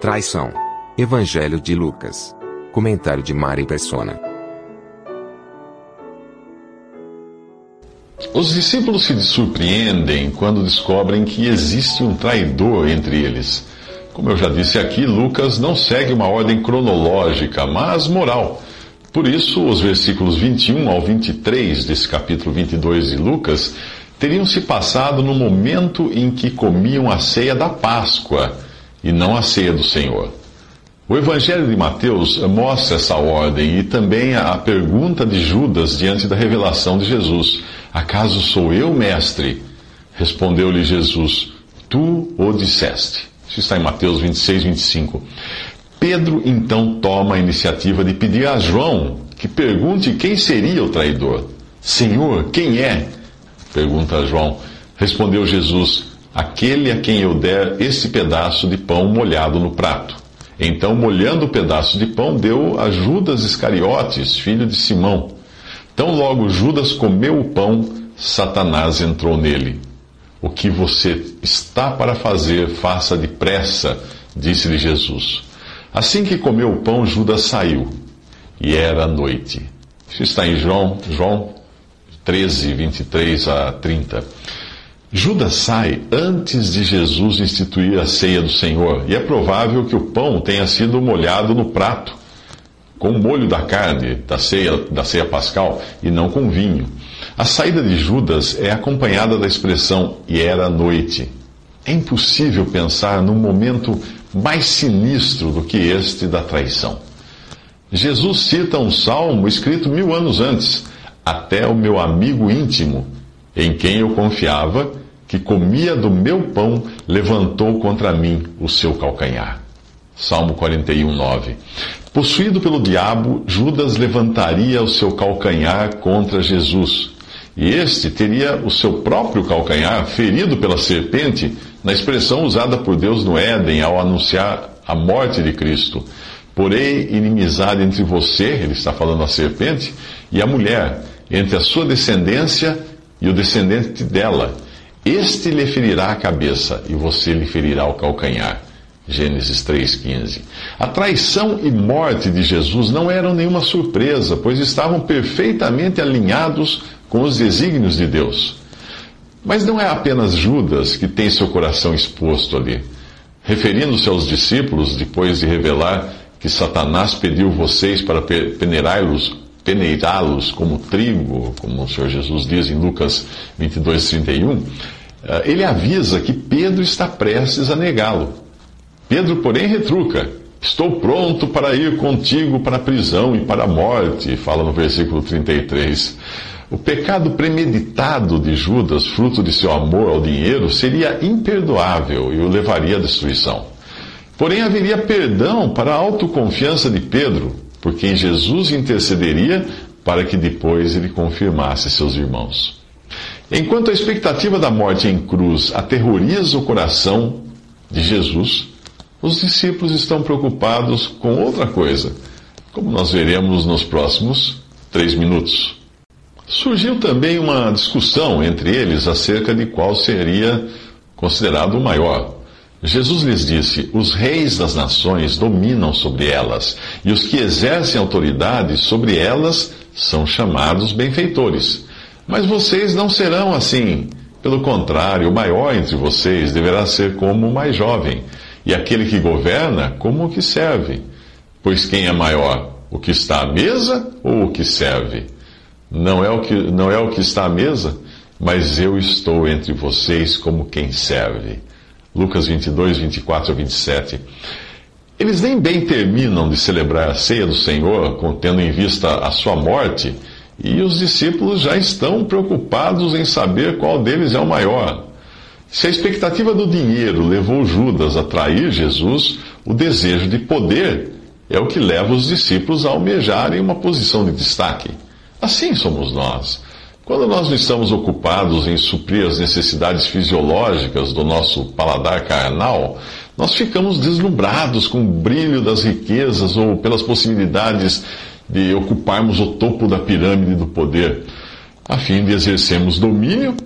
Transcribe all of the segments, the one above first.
Traição. Evangelho de Lucas. Comentário de Mari Persona. Os discípulos se surpreendem quando descobrem que existe um traidor entre eles. Como eu já disse aqui, Lucas não segue uma ordem cronológica, mas moral. Por isso, os versículos 21 ao 23 desse capítulo 22 de Lucas teriam se passado no momento em que comiam a ceia da Páscoa e não a ceia do Senhor. O Evangelho de Mateus mostra essa ordem e também a pergunta de Judas diante da revelação de Jesus: Acaso sou eu, mestre? Respondeu-lhe Jesus: Tu o disseste. Isso está em Mateus 26, 25. Pedro então toma a iniciativa de pedir a João que pergunte quem seria o traidor. Senhor, quem é? Pergunta João. Respondeu Jesus: Aquele a quem eu der esse pedaço de pão molhado no prato. Então, molhando o pedaço de pão, deu a Judas Iscariotes, filho de Simão. Tão logo Judas comeu o pão, Satanás entrou nele. O que você está para fazer, faça depressa, disse-lhe Jesus. Assim que comeu o pão, Judas saiu. E era noite. Isso está em João, João 13, 23 a 30. Judas sai antes de Jesus instituir a ceia do Senhor, e é provável que o pão tenha sido molhado no prato, com o molho da carne da ceia, da ceia pascal, e não com vinho. A saída de Judas é acompanhada da expressão e era noite. É impossível pensar num momento mais sinistro do que este da traição. Jesus cita um salmo escrito mil anos antes: Até o meu amigo íntimo, em quem eu confiava, que comia do meu pão, levantou contra mim o seu calcanhar. Salmo 41, 9. Possuído pelo diabo, Judas levantaria o seu calcanhar contra Jesus. E este teria o seu próprio calcanhar ferido pela serpente, na expressão usada por Deus no Éden ao anunciar a morte de Cristo. Porém, inimizade entre você, ele está falando a serpente, e a mulher, entre a sua descendência e o descendente dela este lhe ferirá a cabeça e você lhe ferirá o calcanhar. Gênesis 3,15. A traição e morte de Jesus não eram nenhuma surpresa, pois estavam perfeitamente alinhados com os desígnios de Deus. Mas não é apenas Judas que tem seu coração exposto ali. Referindo-se aos discípulos, depois de revelar que Satanás pediu vocês para peneirá-los peneirá-los como trigo, como o Senhor Jesus diz em Lucas 22, 31, eh, ele avisa que Pedro está prestes a negá-lo. Pedro, porém, retruca: Estou pronto para ir contigo para a prisão e para a morte, fala no versículo 33. O pecado premeditado de Judas, fruto de seu amor ao dinheiro, seria imperdoável e o levaria à destruição. Porém, haveria perdão para a autoconfiança de Pedro, por quem Jesus intercederia para que depois ele confirmasse seus irmãos. Enquanto a expectativa da morte em cruz aterroriza o coração de Jesus, os discípulos estão preocupados com outra coisa, como nós veremos nos próximos três minutos. Surgiu também uma discussão entre eles acerca de qual seria considerado o maior. Jesus lhes disse: Os reis das nações dominam sobre elas, e os que exercem autoridade sobre elas são chamados benfeitores. Mas vocês não serão assim. Pelo contrário, o maior entre vocês deverá ser como o mais jovem, e aquele que governa como o que serve. Pois quem é maior, o que está à mesa ou o que serve? Não é o que, não é o que está à mesa, mas eu estou entre vocês como quem serve. Lucas 22, 24 a 27. Eles nem bem terminam de celebrar a ceia do Senhor, tendo em vista a sua morte, e os discípulos já estão preocupados em saber qual deles é o maior. Se a expectativa do dinheiro levou Judas a trair Jesus, o desejo de poder é o que leva os discípulos a almejarem uma posição de destaque. Assim somos nós. Quando nós não estamos ocupados em suprir as necessidades fisiológicas do nosso paladar carnal, nós ficamos deslumbrados com o brilho das riquezas ou pelas possibilidades de ocuparmos o topo da pirâmide do poder, a fim de exercermos domínio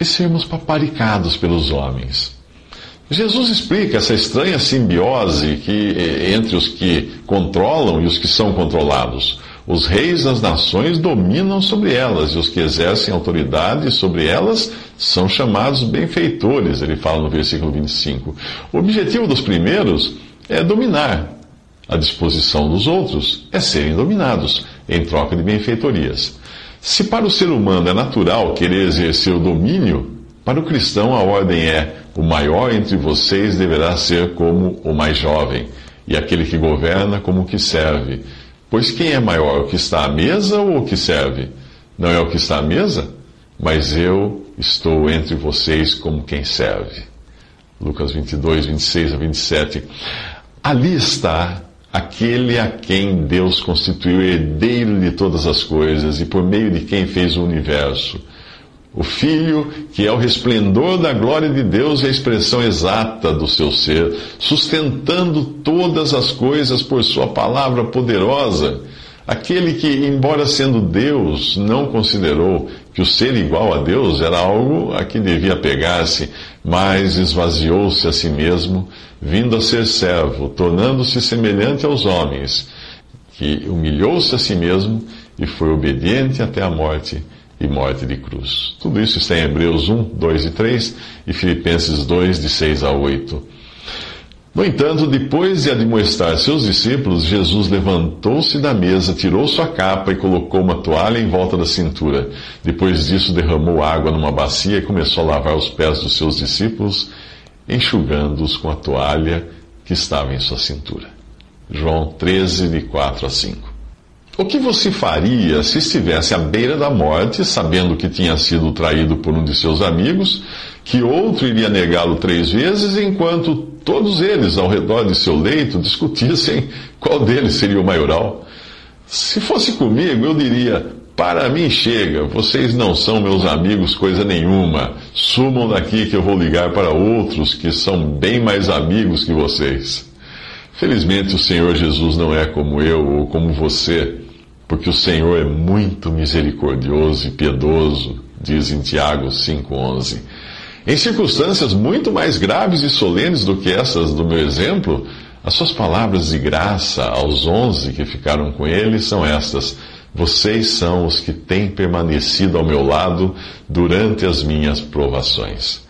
e sermos paparicados pelos homens. Jesus explica essa estranha simbiose que, entre os que controlam e os que são controlados. Os reis das nações dominam sobre elas, e os que exercem autoridade sobre elas são chamados benfeitores, ele fala no versículo 25. O objetivo dos primeiros é dominar. A disposição dos outros é serem dominados, em troca de benfeitorias. Se para o ser humano é natural querer exercer o domínio, para o cristão a ordem é: o maior entre vocês deverá ser como o mais jovem, e aquele que governa como o que serve. Pois quem é maior, o que está à mesa ou o que serve? Não é o que está à mesa? Mas eu estou entre vocês como quem serve. Lucas 22, 26 a 27. Ali está aquele a quem Deus constituiu herdeiro de todas as coisas e por meio de quem fez o universo. O Filho, que é o resplendor da glória de Deus e a expressão exata do seu ser, sustentando todas as coisas por Sua palavra poderosa. Aquele que, embora sendo Deus, não considerou que o ser igual a Deus era algo a que devia pegar-se, mas esvaziou-se a si mesmo, vindo a ser servo, tornando-se semelhante aos homens, que humilhou-se a si mesmo e foi obediente até a morte e morte de cruz. Tudo isso está em Hebreus 1, 2 e 3 e Filipenses 2, de 6 a 8. No entanto, depois de admoestar seus discípulos, Jesus levantou-se da mesa, tirou sua capa e colocou uma toalha em volta da cintura. Depois disso, derramou água numa bacia e começou a lavar os pés dos seus discípulos, enxugando-os com a toalha que estava em sua cintura. João 13, de 4 a 5. O que você faria se estivesse à beira da morte, sabendo que tinha sido traído por um de seus amigos, que outro iria negá-lo três vezes, enquanto todos eles ao redor de seu leito discutissem qual deles seria o maioral? Se fosse comigo, eu diria: Para mim chega, vocês não são meus amigos coisa nenhuma. Sumam daqui que eu vou ligar para outros que são bem mais amigos que vocês. Felizmente o Senhor Jesus não é como eu ou como você porque o Senhor é muito misericordioso e piedoso, diz em Tiago 5,11. Em circunstâncias muito mais graves e solenes do que essas do meu exemplo, as suas palavras de graça aos onze que ficaram com ele são estas: Vocês são os que têm permanecido ao meu lado durante as minhas provações.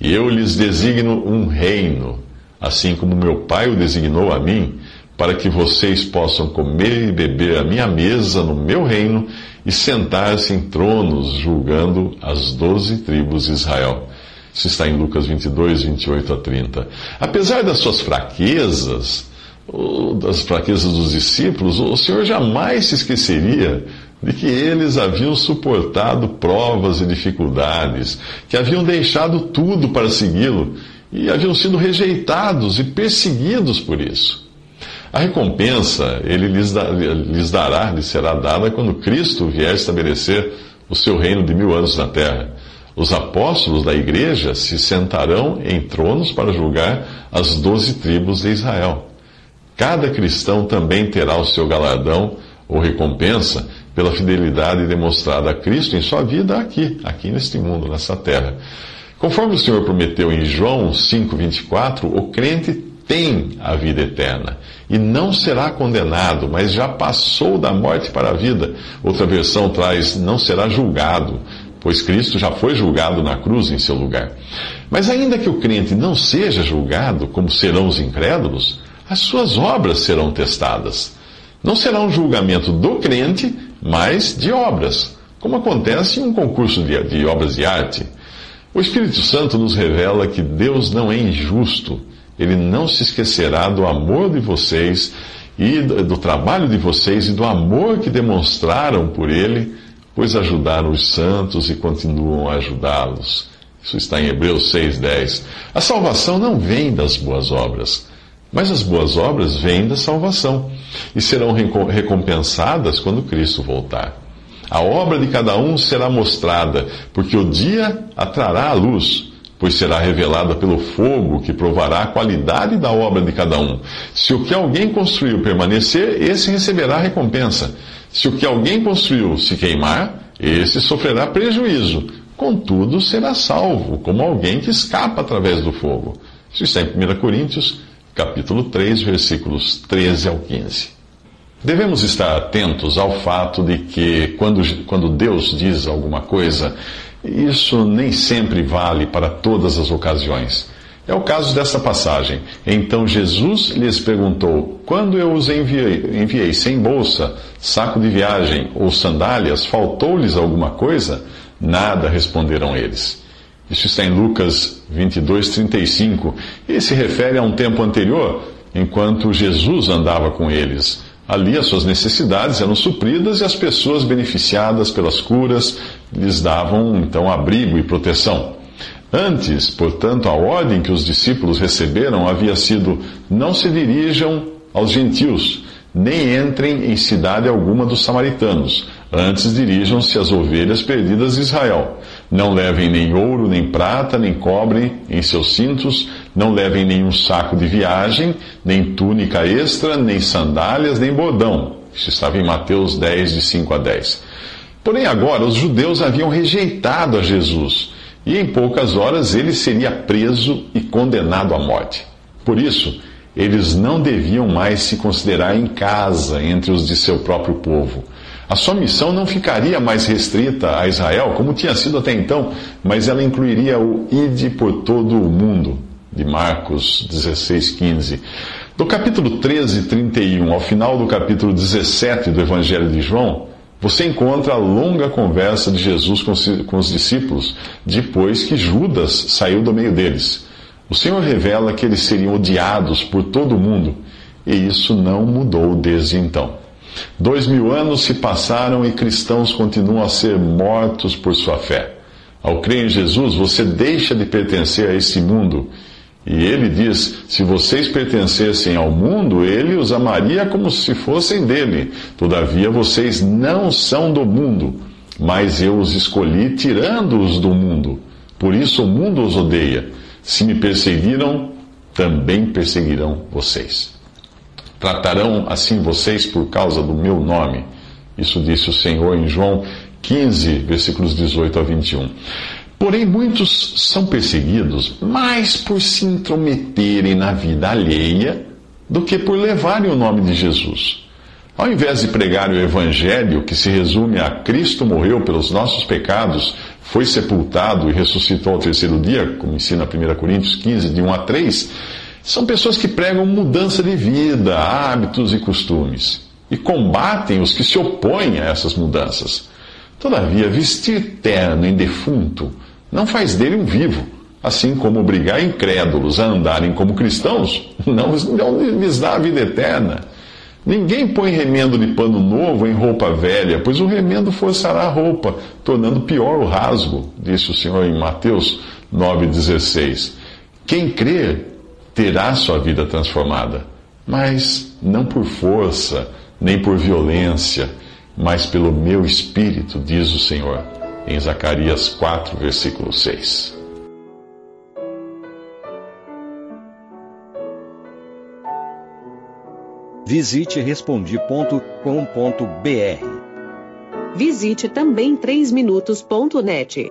E eu lhes designo um reino, assim como meu Pai o designou a mim para que vocês possam comer e beber à minha mesa no meu reino e sentar-se em tronos julgando as doze tribos de Israel. Isso está em Lucas 22, 28 a 30. Apesar das suas fraquezas, das fraquezas dos discípulos, o Senhor jamais se esqueceria de que eles haviam suportado provas e dificuldades, que haviam deixado tudo para segui-lo e haviam sido rejeitados e perseguidos por isso. A recompensa ele lhes, da, lhes dará, lhes será dada quando Cristo vier estabelecer o seu reino de mil anos na terra. Os apóstolos da igreja se sentarão em tronos para julgar as doze tribos de Israel. Cada cristão também terá o seu galardão ou recompensa pela fidelidade demonstrada a Cristo em sua vida aqui, aqui neste mundo, nessa terra. Conforme o Senhor prometeu em João 5,24, o crente tem a vida eterna e não será condenado, mas já passou da morte para a vida. Outra versão traz: não será julgado, pois Cristo já foi julgado na cruz em seu lugar. Mas ainda que o crente não seja julgado, como serão os incrédulos, as suas obras serão testadas. Não será um julgamento do crente, mas de obras, como acontece em um concurso de, de obras de arte. O Espírito Santo nos revela que Deus não é injusto ele não se esquecerá do amor de vocês e do trabalho de vocês e do amor que demonstraram por ele pois ajudaram os santos e continuam a ajudá-los. Isso está em Hebreus 6,10. A salvação não vem das boas obras, mas as boas obras vêm da salvação e serão recompensadas quando Cristo voltar. A obra de cada um será mostrada, porque o dia atrará a luz, pois será revelada pelo fogo que provará a qualidade da obra de cada um. Se o que alguém construiu permanecer, esse receberá recompensa. Se o que alguém construiu se queimar, esse sofrerá prejuízo. Contudo, será salvo, como alguém que escapa através do fogo. Isso está em 1 Coríntios, capítulo 3, versículos 13 ao 15. Devemos estar atentos ao fato de que, quando, quando Deus diz alguma coisa, isso nem sempre vale para todas as ocasiões. É o caso dessa passagem. Então Jesus lhes perguntou: Quando eu os enviei, enviei sem bolsa, saco de viagem ou sandálias, faltou-lhes alguma coisa? Nada, responderam eles. Isso está em Lucas 22, 35 e se refere a um tempo anterior, enquanto Jesus andava com eles. Ali as suas necessidades eram supridas e as pessoas beneficiadas pelas curas lhes davam então abrigo e proteção. Antes, portanto, a ordem que os discípulos receberam havia sido: não se dirijam aos gentios, nem entrem em cidade alguma dos samaritanos. Antes dirijam-se às ovelhas perdidas de Israel. Não levem nem ouro, nem prata, nem cobre em seus cintos, não levem nenhum saco de viagem, nem túnica extra, nem sandálias, nem bordão. Isso estava em Mateus 10, de 5 a 10. Porém, agora os judeus haviam rejeitado a Jesus e em poucas horas ele seria preso e condenado à morte. Por isso, eles não deviam mais se considerar em casa entre os de seu próprio povo. A sua missão não ficaria mais restrita a Israel, como tinha sido até então, mas ela incluiria o ide por todo o mundo, de Marcos 16, 15. Do capítulo 13, 31 ao final do capítulo 17 do Evangelho de João, você encontra a longa conversa de Jesus com os discípulos, depois que Judas saiu do meio deles. O Senhor revela que eles seriam odiados por todo o mundo, e isso não mudou desde então. Dois mil anos se passaram e cristãos continuam a ser mortos por sua fé. Ao crer em Jesus, você deixa de pertencer a esse mundo e ele diz: se vocês pertencessem ao mundo, ele os amaria como se fossem dele. Todavia, vocês não são do mundo, mas eu os escolhi tirando-os do mundo. Por isso o mundo os odeia. Se me perseguiram, também perseguirão vocês. Tratarão assim vocês por causa do meu nome. Isso disse o Senhor em João 15, versículos 18 a 21. Porém, muitos são perseguidos mais por se intrometerem na vida alheia do que por levarem o nome de Jesus. Ao invés de pregar o Evangelho, que se resume a Cristo morreu pelos nossos pecados, foi sepultado e ressuscitou ao terceiro dia, como ensina 1 Coríntios 15, de 1 a 3, são pessoas que pregam mudança de vida, hábitos e costumes, e combatem os que se opõem a essas mudanças. Todavia, vestir terno em defunto não faz dele um vivo, assim como obrigar incrédulos a andarem como cristãos não, não lhes dá a vida eterna. Ninguém põe remendo de pano novo em roupa velha, pois o remendo forçará a roupa, tornando pior o rasgo, disse o Senhor em Mateus 9,16. Quem crer terá sua vida transformada, mas não por força, nem por violência, mas pelo meu espírito, diz o Senhor em Zacarias 4, versículo 6. Visite respondi.com.br. Visite também 3minutos.net.